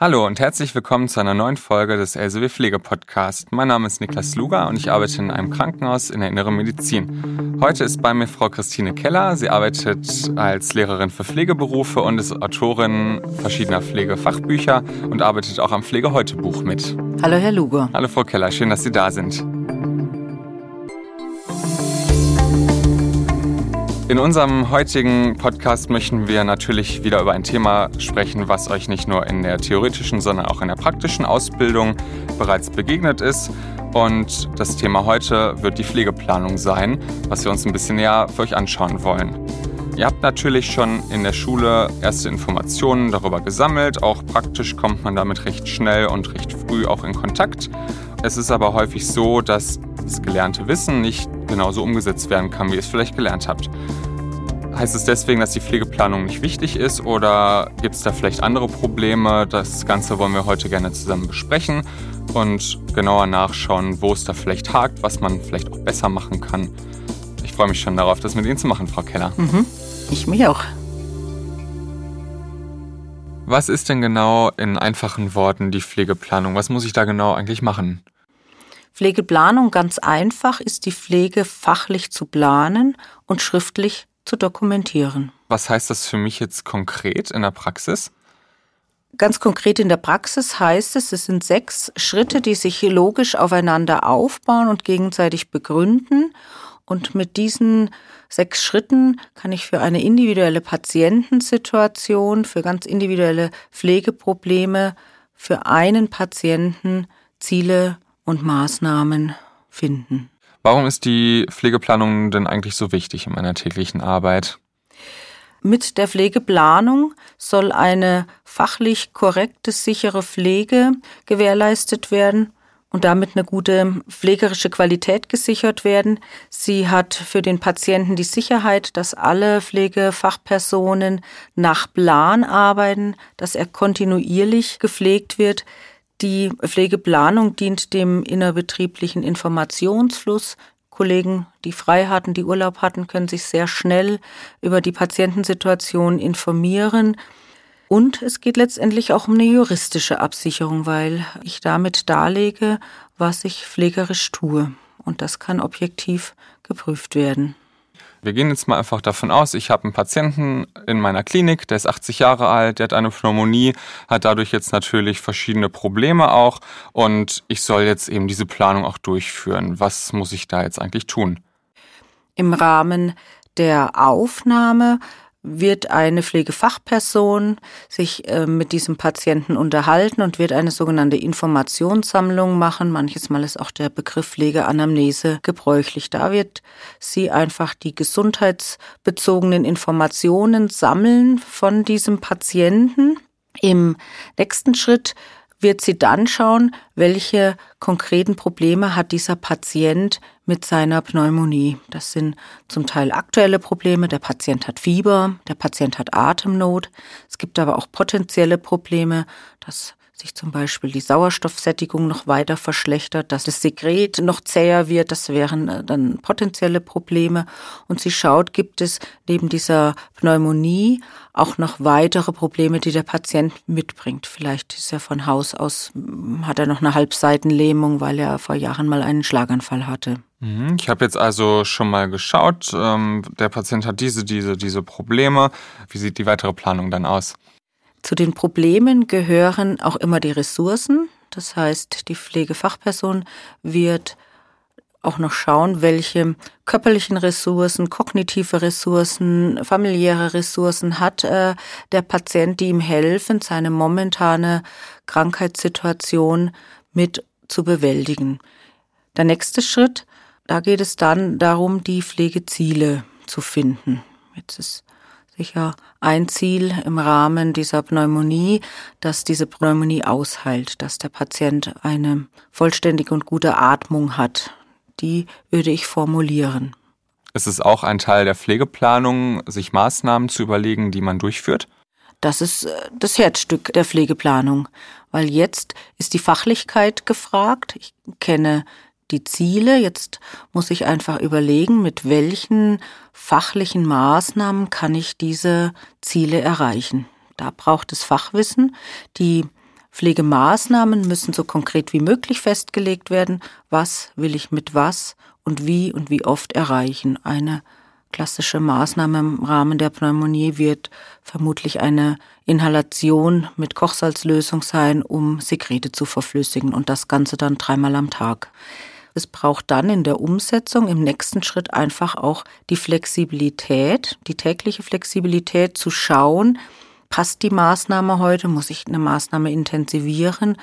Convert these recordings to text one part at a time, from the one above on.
Hallo und herzlich willkommen zu einer neuen Folge des LSW Pflege Podcast. Mein Name ist Niklas Luger und ich arbeite in einem Krankenhaus in der Inneren Medizin. Heute ist bei mir Frau Christine Keller. Sie arbeitet als Lehrerin für Pflegeberufe und ist Autorin verschiedener Pflegefachbücher und arbeitet auch am Pflege heute Buch mit. Hallo Herr Luger. Hallo Frau Keller, schön, dass Sie da sind. In unserem heutigen Podcast möchten wir natürlich wieder über ein Thema sprechen, was euch nicht nur in der theoretischen, sondern auch in der praktischen Ausbildung bereits begegnet ist. Und das Thema heute wird die Pflegeplanung sein, was wir uns ein bisschen näher für euch anschauen wollen. Ihr habt natürlich schon in der Schule erste Informationen darüber gesammelt. Auch praktisch kommt man damit recht schnell und recht früh auch in Kontakt. Es ist aber häufig so, dass das gelernte Wissen nicht genauso umgesetzt werden kann, wie ihr es vielleicht gelernt habt. Heißt es deswegen, dass die Pflegeplanung nicht wichtig ist oder gibt es da vielleicht andere Probleme? Das Ganze wollen wir heute gerne zusammen besprechen und genauer nachschauen, wo es da vielleicht hakt, was man vielleicht auch besser machen kann. Ich freue mich schon darauf, das mit Ihnen zu machen, Frau Keller. Mhm. Ich mich auch. Was ist denn genau in einfachen Worten die Pflegeplanung? Was muss ich da genau eigentlich machen? Pflegeplanung ganz einfach ist die Pflege fachlich zu planen und schriftlich zu dokumentieren. Was heißt das für mich jetzt konkret in der Praxis? Ganz konkret in der Praxis heißt es, es sind sechs Schritte, die sich logisch aufeinander aufbauen und gegenseitig begründen. Und mit diesen sechs Schritten kann ich für eine individuelle Patientensituation, für ganz individuelle Pflegeprobleme, für einen Patienten Ziele und Maßnahmen finden. Warum ist die Pflegeplanung denn eigentlich so wichtig in meiner täglichen Arbeit? Mit der Pflegeplanung soll eine fachlich korrekte, sichere Pflege gewährleistet werden und damit eine gute pflegerische Qualität gesichert werden. Sie hat für den Patienten die Sicherheit, dass alle Pflegefachpersonen nach Plan arbeiten, dass er kontinuierlich gepflegt wird, die Pflegeplanung dient dem innerbetrieblichen Informationsfluss. Kollegen, die frei hatten, die Urlaub hatten, können sich sehr schnell über die Patientensituation informieren. Und es geht letztendlich auch um eine juristische Absicherung, weil ich damit darlege, was ich pflegerisch tue. Und das kann objektiv geprüft werden. Wir gehen jetzt mal einfach davon aus, ich habe einen Patienten in meiner Klinik, der ist 80 Jahre alt, der hat eine Pneumonie, hat dadurch jetzt natürlich verschiedene Probleme auch und ich soll jetzt eben diese Planung auch durchführen. Was muss ich da jetzt eigentlich tun? Im Rahmen der Aufnahme wird eine Pflegefachperson sich äh, mit diesem Patienten unterhalten und wird eine sogenannte Informationssammlung machen. Manches Mal ist auch der Begriff Pflegeanamnese gebräuchlich. Da wird sie einfach die gesundheitsbezogenen Informationen sammeln von diesem Patienten. Im nächsten Schritt wird sie dann schauen, welche konkreten Probleme hat dieser Patient mit seiner Pneumonie. Das sind zum Teil aktuelle Probleme. Der Patient hat Fieber, der Patient hat Atemnot. Es gibt aber auch potenzielle Probleme, dass sich zum Beispiel die Sauerstoffsättigung noch weiter verschlechtert, dass das Sekret noch zäher wird, das wären äh, dann potenzielle Probleme. Und sie schaut, gibt es neben dieser Pneumonie auch noch weitere Probleme, die der Patient mitbringt. Vielleicht ist er von Haus aus, hm, hat er noch eine Halbseitenlähmung, weil er vor Jahren mal einen Schlaganfall hatte. Mhm, ich habe jetzt also schon mal geschaut, ähm, der Patient hat diese, diese, diese Probleme. Wie sieht die weitere Planung dann aus? Zu den Problemen gehören auch immer die Ressourcen. Das heißt, die Pflegefachperson wird auch noch schauen, welche körperlichen Ressourcen, kognitive Ressourcen, familiäre Ressourcen hat äh, der Patient, die ihm helfen, seine momentane Krankheitssituation mit zu bewältigen. Der nächste Schritt, da geht es dann darum, die Pflegeziele zu finden. Jetzt ist sicher ein Ziel im Rahmen dieser Pneumonie, dass diese Pneumonie ausheilt, dass der Patient eine vollständige und gute Atmung hat. Die würde ich formulieren. Ist es auch ein Teil der Pflegeplanung, sich Maßnahmen zu überlegen, die man durchführt? Das ist äh, das Herzstück der Pflegeplanung, weil jetzt ist die Fachlichkeit gefragt. Ich kenne die Ziele. Jetzt muss ich einfach überlegen, mit welchen fachlichen Maßnahmen kann ich diese Ziele erreichen. Da braucht es Fachwissen. Die Pflegemaßnahmen müssen so konkret wie möglich festgelegt werden. Was will ich mit was und wie und wie oft erreichen? Eine klassische Maßnahme im Rahmen der Pneumonie wird vermutlich eine Inhalation mit Kochsalzlösung sein, um Sekrete zu verflüssigen und das Ganze dann dreimal am Tag. Es braucht dann in der Umsetzung im nächsten Schritt einfach auch die Flexibilität, die tägliche Flexibilität zu schauen, passt die Maßnahme heute, muss ich eine Maßnahme intensivieren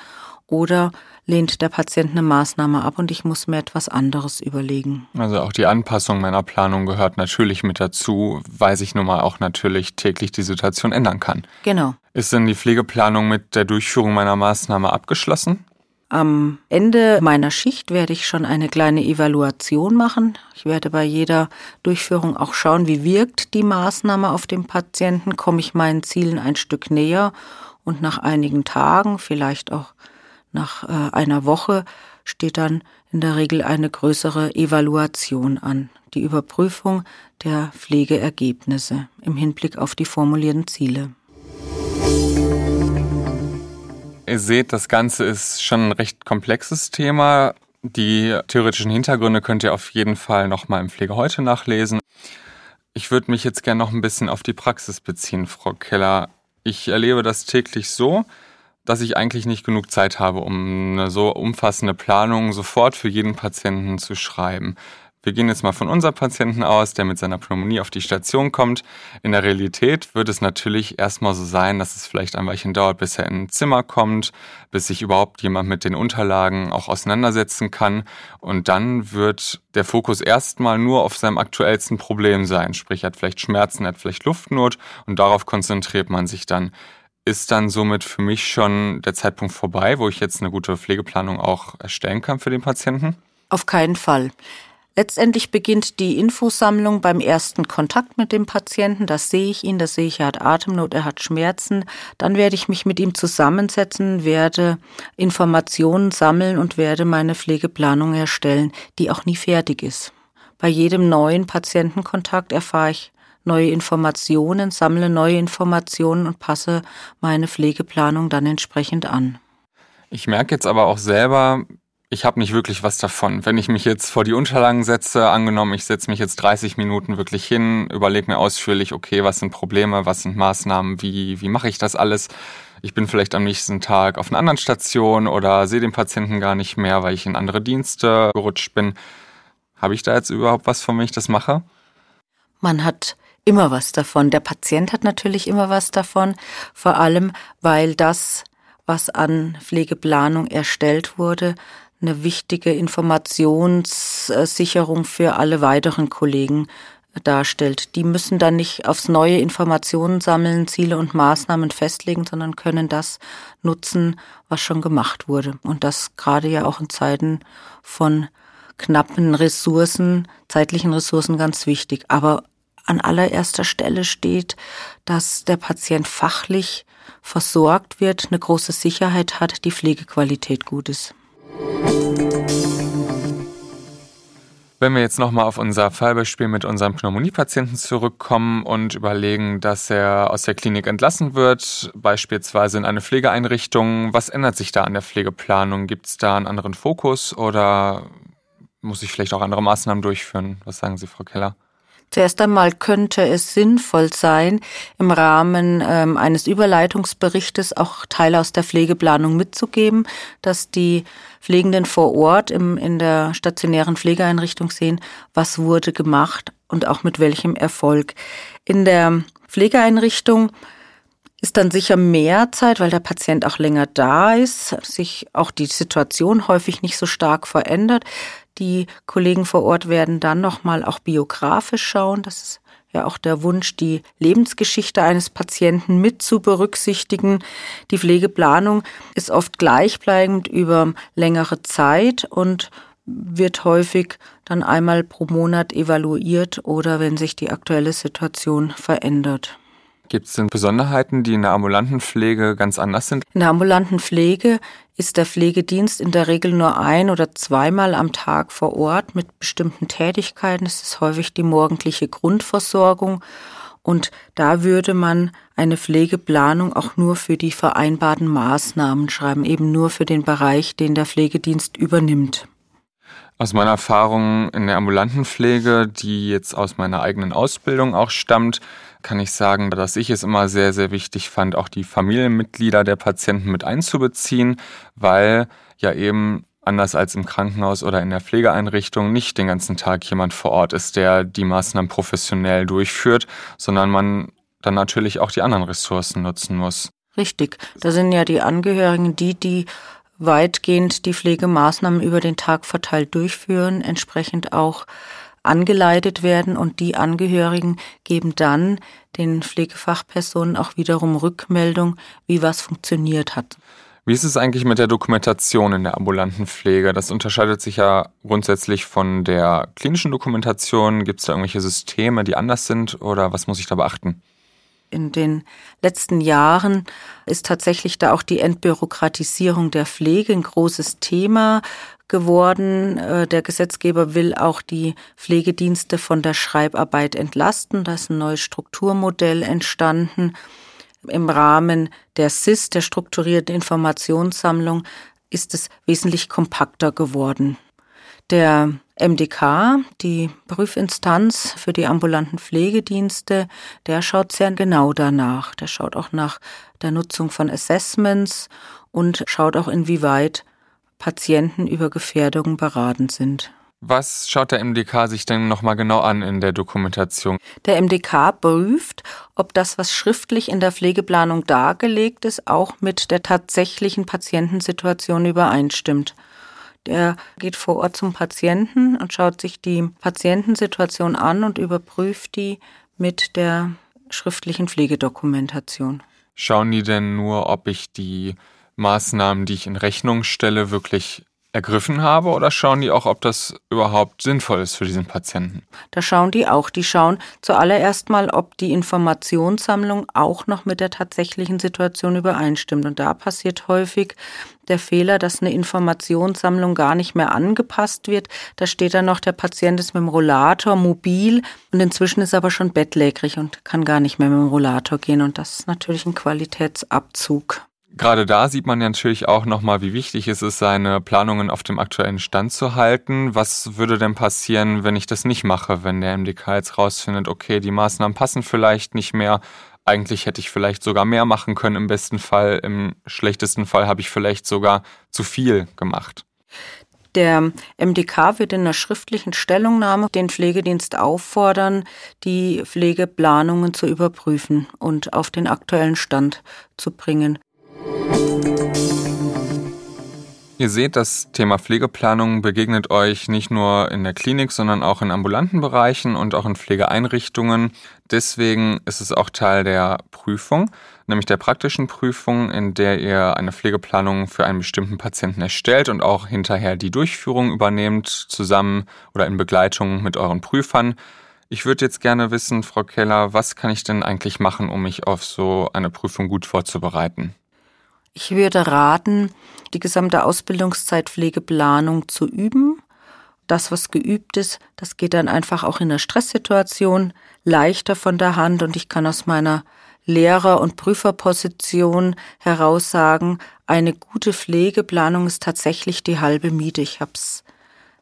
oder lehnt der Patient eine Maßnahme ab und ich muss mir etwas anderes überlegen. Also auch die Anpassung meiner Planung gehört natürlich mit dazu, weil sich nun mal auch natürlich täglich die Situation ändern kann. Genau. Ist denn die Pflegeplanung mit der Durchführung meiner Maßnahme abgeschlossen? Am Ende meiner Schicht werde ich schon eine kleine Evaluation machen. Ich werde bei jeder Durchführung auch schauen, wie wirkt die Maßnahme auf den Patienten, komme ich meinen Zielen ein Stück näher und nach einigen Tagen, vielleicht auch nach äh, einer Woche, steht dann in der Regel eine größere Evaluation an, die Überprüfung der Pflegeergebnisse im Hinblick auf die formulierten Ziele. Ihr seht, das Ganze ist schon ein recht komplexes Thema. Die theoretischen Hintergründe könnt ihr auf jeden Fall nochmal im Pflege heute nachlesen. Ich würde mich jetzt gerne noch ein bisschen auf die Praxis beziehen, Frau Keller. Ich erlebe das täglich so, dass ich eigentlich nicht genug Zeit habe, um eine so umfassende Planung sofort für jeden Patienten zu schreiben. Wir gehen jetzt mal von unserem Patienten aus, der mit seiner Pneumonie auf die Station kommt. In der Realität wird es natürlich erstmal so sein, dass es vielleicht ein Weilchen dauert, bis er in ein Zimmer kommt, bis sich überhaupt jemand mit den Unterlagen auch auseinandersetzen kann. Und dann wird der Fokus erstmal nur auf seinem aktuellsten Problem sein. Sprich, er hat vielleicht Schmerzen, er hat vielleicht Luftnot und darauf konzentriert man sich dann ist dann somit für mich schon der Zeitpunkt vorbei, wo ich jetzt eine gute Pflegeplanung auch erstellen kann für den Patienten? Auf keinen Fall. Letztendlich beginnt die Infosammlung beim ersten Kontakt mit dem Patienten. Das sehe ich ihn, das sehe ich, er hat Atemnot, er hat Schmerzen. Dann werde ich mich mit ihm zusammensetzen, werde Informationen sammeln und werde meine Pflegeplanung erstellen, die auch nie fertig ist. Bei jedem neuen Patientenkontakt erfahre ich neue Informationen, sammle neue Informationen und passe meine Pflegeplanung dann entsprechend an. Ich merke jetzt aber auch selber, ich habe nicht wirklich was davon. Wenn ich mich jetzt vor die Unterlagen setze, angenommen, ich setze mich jetzt 30 Minuten wirklich hin, überlege mir ausführlich, okay, was sind Probleme, was sind Maßnahmen, wie, wie mache ich das alles? Ich bin vielleicht am nächsten Tag auf einer anderen Station oder sehe den Patienten gar nicht mehr, weil ich in andere Dienste gerutscht bin. Habe ich da jetzt überhaupt was von, wenn ich das mache? Man hat immer was davon. Der Patient hat natürlich immer was davon, vor allem weil das, was an Pflegeplanung erstellt wurde, eine wichtige Informationssicherung für alle weiteren Kollegen darstellt. Die müssen dann nicht aufs neue Informationen sammeln, Ziele und Maßnahmen festlegen, sondern können das nutzen, was schon gemacht wurde. Und das gerade ja auch in Zeiten von knappen Ressourcen, zeitlichen Ressourcen ganz wichtig. Aber an allererster Stelle steht, dass der Patient fachlich versorgt wird, eine große Sicherheit hat, die Pflegequalität gut ist. Wenn wir jetzt nochmal auf unser Fallbeispiel mit unserem Pneumoniepatienten zurückkommen und überlegen, dass er aus der Klinik entlassen wird, beispielsweise in eine Pflegeeinrichtung, was ändert sich da an der Pflegeplanung? Gibt es da einen anderen Fokus oder muss ich vielleicht auch andere Maßnahmen durchführen? Was sagen Sie, Frau Keller? Zuerst einmal könnte es sinnvoll sein, im Rahmen ähm, eines Überleitungsberichtes auch Teile aus der Pflegeplanung mitzugeben, dass die Pflegenden vor Ort im, in der stationären Pflegeeinrichtung sehen, was wurde gemacht und auch mit welchem Erfolg. In der Pflegeeinrichtung ist dann sicher mehr Zeit, weil der Patient auch länger da ist, sich auch die Situation häufig nicht so stark verändert. Die Kollegen vor Ort werden dann nochmal auch biografisch schauen. Das ist ja auch der Wunsch, die Lebensgeschichte eines Patienten mit zu berücksichtigen. Die Pflegeplanung ist oft gleichbleibend über längere Zeit und wird häufig dann einmal pro Monat evaluiert oder wenn sich die aktuelle Situation verändert. Gibt es denn Besonderheiten, die in der ambulanten Pflege ganz anders sind? In der ambulanten Pflege ist der Pflegedienst in der Regel nur ein oder zweimal am Tag vor Ort mit bestimmten Tätigkeiten. Es ist häufig die morgendliche Grundversorgung Und da würde man eine Pflegeplanung auch nur für die vereinbarten Maßnahmen schreiben, eben nur für den Bereich, den der Pflegedienst übernimmt. Aus meiner Erfahrung in der ambulanten Pflege, die jetzt aus meiner eigenen Ausbildung auch stammt, kann ich sagen, dass ich es immer sehr, sehr wichtig fand, auch die Familienmitglieder der Patienten mit einzubeziehen, weil ja eben anders als im Krankenhaus oder in der Pflegeeinrichtung nicht den ganzen Tag jemand vor Ort ist, der die Maßnahmen professionell durchführt, sondern man dann natürlich auch die anderen Ressourcen nutzen muss. Richtig, da sind ja die Angehörigen die, die weitgehend die Pflegemaßnahmen über den Tag verteilt durchführen, entsprechend auch angeleitet werden und die Angehörigen geben dann den Pflegefachpersonen auch wiederum Rückmeldung, wie was funktioniert hat. Wie ist es eigentlich mit der Dokumentation in der ambulanten Pflege? Das unterscheidet sich ja grundsätzlich von der klinischen Dokumentation. Gibt es da irgendwelche Systeme, die anders sind oder was muss ich da beachten? In den letzten Jahren ist tatsächlich da auch die Entbürokratisierung der Pflege ein großes Thema geworden. Äh, der Gesetzgeber will auch die Pflegedienste von der Schreibarbeit entlasten. Da ist ein neues Strukturmodell entstanden im Rahmen der SIS, der strukturierten Informationssammlung, ist es wesentlich kompakter geworden. Der MDK, die Prüfinstanz für die ambulanten Pflegedienste, der schaut sehr genau danach. Der schaut auch nach der Nutzung von Assessments und schaut auch, inwieweit Patienten über Gefährdungen beraten sind. Was schaut der MDK sich denn nochmal genau an in der Dokumentation? Der MDK prüft, ob das, was schriftlich in der Pflegeplanung dargelegt ist, auch mit der tatsächlichen Patientensituation übereinstimmt. Der geht vor Ort zum Patienten und schaut sich die Patientensituation an und überprüft die mit der schriftlichen Pflegedokumentation. Schauen die denn nur, ob ich die Maßnahmen, die ich in Rechnung stelle, wirklich ergriffen habe oder schauen die auch, ob das überhaupt sinnvoll ist für diesen Patienten? Da schauen die auch. Die schauen zuallererst mal, ob die Informationssammlung auch noch mit der tatsächlichen Situation übereinstimmt. Und da passiert häufig der Fehler, dass eine Informationssammlung gar nicht mehr angepasst wird. Da steht dann noch, der Patient ist mit dem Rollator mobil und inzwischen ist er aber schon bettlägerig und kann gar nicht mehr mit dem Rollator gehen. Und das ist natürlich ein Qualitätsabzug. Gerade da sieht man ja natürlich auch nochmal, wie wichtig es ist, seine Planungen auf dem aktuellen Stand zu halten. Was würde denn passieren, wenn ich das nicht mache, wenn der MDK jetzt rausfindet, okay, die Maßnahmen passen vielleicht nicht mehr, eigentlich hätte ich vielleicht sogar mehr machen können im besten Fall, im schlechtesten Fall habe ich vielleicht sogar zu viel gemacht. Der MDK wird in einer schriftlichen Stellungnahme den Pflegedienst auffordern, die Pflegeplanungen zu überprüfen und auf den aktuellen Stand zu bringen. Ihr seht, das Thema Pflegeplanung begegnet euch nicht nur in der Klinik, sondern auch in ambulanten Bereichen und auch in Pflegeeinrichtungen. Deswegen ist es auch Teil der Prüfung, nämlich der praktischen Prüfung, in der ihr eine Pflegeplanung für einen bestimmten Patienten erstellt und auch hinterher die Durchführung übernehmt, zusammen oder in Begleitung mit euren Prüfern. Ich würde jetzt gerne wissen, Frau Keller, was kann ich denn eigentlich machen, um mich auf so eine Prüfung gut vorzubereiten? Ich würde raten, die gesamte Ausbildungszeit Pflegeplanung zu üben. Das, was geübt ist, das geht dann einfach auch in der Stresssituation leichter von der Hand und ich kann aus meiner Lehrer- und Prüferposition heraus sagen, eine gute Pflegeplanung ist tatsächlich die halbe Miete. Ich habe es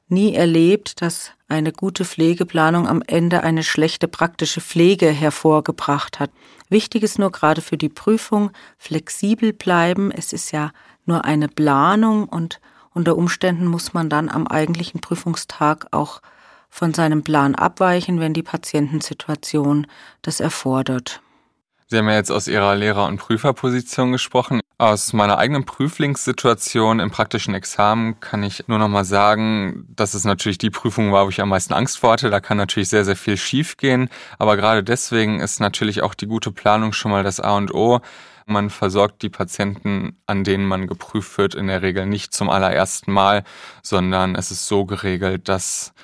nie erlebt, dass eine gute Pflegeplanung am Ende eine schlechte praktische Pflege hervorgebracht hat. Wichtig ist nur gerade für die Prüfung flexibel bleiben. Es ist ja nur eine Planung und unter Umständen muss man dann am eigentlichen Prüfungstag auch von seinem Plan abweichen, wenn die Patientensituation das erfordert. Sie haben ja jetzt aus Ihrer Lehrer- und Prüferposition gesprochen. Aus meiner eigenen Prüflingssituation im praktischen Examen kann ich nur noch mal sagen, dass es natürlich die Prüfung war, wo ich am meisten Angst vor hatte. Da kann natürlich sehr, sehr viel schiefgehen. Aber gerade deswegen ist natürlich auch die gute Planung schon mal das A und O. Man versorgt die Patienten, an denen man geprüft wird, in der Regel nicht zum allerersten Mal, sondern es ist so geregelt, dass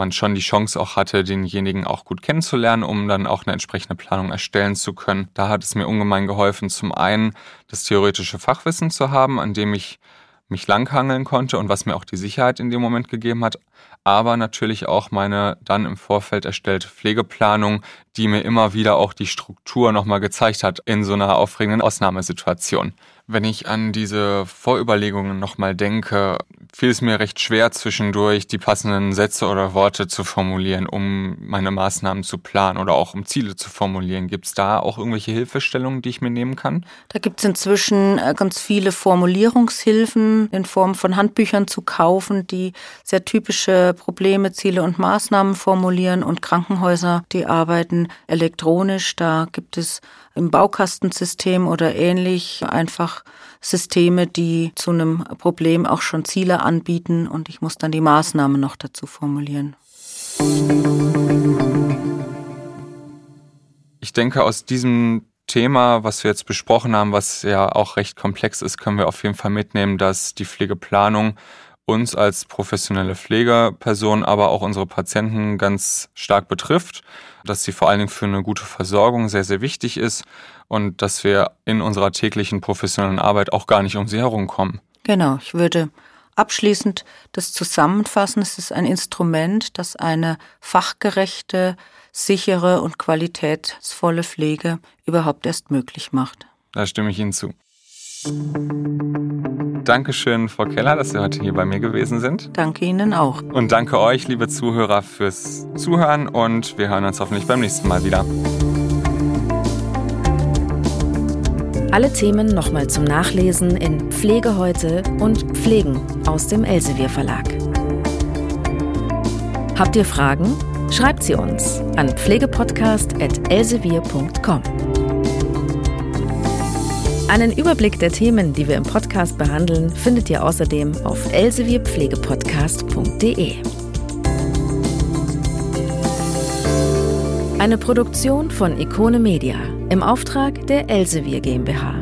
man schon die Chance auch hatte, denjenigen auch gut kennenzulernen, um dann auch eine entsprechende Planung erstellen zu können. Da hat es mir ungemein geholfen, zum einen das theoretische Fachwissen zu haben, an dem ich mich langhangeln konnte und was mir auch die Sicherheit in dem Moment gegeben hat, aber natürlich auch meine dann im Vorfeld erstellte Pflegeplanung, die mir immer wieder auch die Struktur nochmal gezeigt hat in so einer aufregenden Ausnahmesituation. Wenn ich an diese Vorüberlegungen nochmal denke, fiel es mir recht schwer zwischendurch, die passenden Sätze oder Worte zu formulieren, um meine Maßnahmen zu planen oder auch um Ziele zu formulieren. Gibt es da auch irgendwelche Hilfestellungen, die ich mir nehmen kann? Da gibt es inzwischen äh, ganz viele Formulierungshilfen in Form von Handbüchern zu kaufen, die sehr typische Probleme, Ziele und Maßnahmen formulieren und Krankenhäuser, die arbeiten elektronisch. Da gibt es im Baukastensystem oder ähnlich einfach Systeme, die zu einem Problem auch schon Ziele anbieten und ich muss dann die Maßnahmen noch dazu formulieren. Ich denke, aus diesem Thema, was wir jetzt besprochen haben, was ja auch recht komplex ist, können wir auf jeden Fall mitnehmen, dass die Pflegeplanung uns als professionelle Pflegeperson, aber auch unsere Patienten ganz stark betrifft, dass sie vor allen Dingen für eine gute Versorgung sehr, sehr wichtig ist und dass wir in unserer täglichen professionellen Arbeit auch gar nicht um sie herumkommen. Genau, ich würde abschließend das zusammenfassen. Es ist ein Instrument, das eine fachgerechte, sichere und qualitätsvolle Pflege überhaupt erst möglich macht. Da stimme ich Ihnen zu. Dankeschön, Frau Keller, dass Sie heute hier bei mir gewesen sind. Danke Ihnen auch. Und danke euch, liebe Zuhörer, fürs Zuhören und wir hören uns hoffentlich beim nächsten Mal wieder. Alle Themen nochmal zum Nachlesen in Pflege heute und Pflegen aus dem Elsevier Verlag. Habt ihr Fragen? Schreibt sie uns an pflegepodcast.elsevier.com. Einen Überblick der Themen, die wir im Podcast behandeln, findet ihr außerdem auf elsevierpflegepodcast.de. Eine Produktion von Ikone Media im Auftrag der Elsevier GmbH.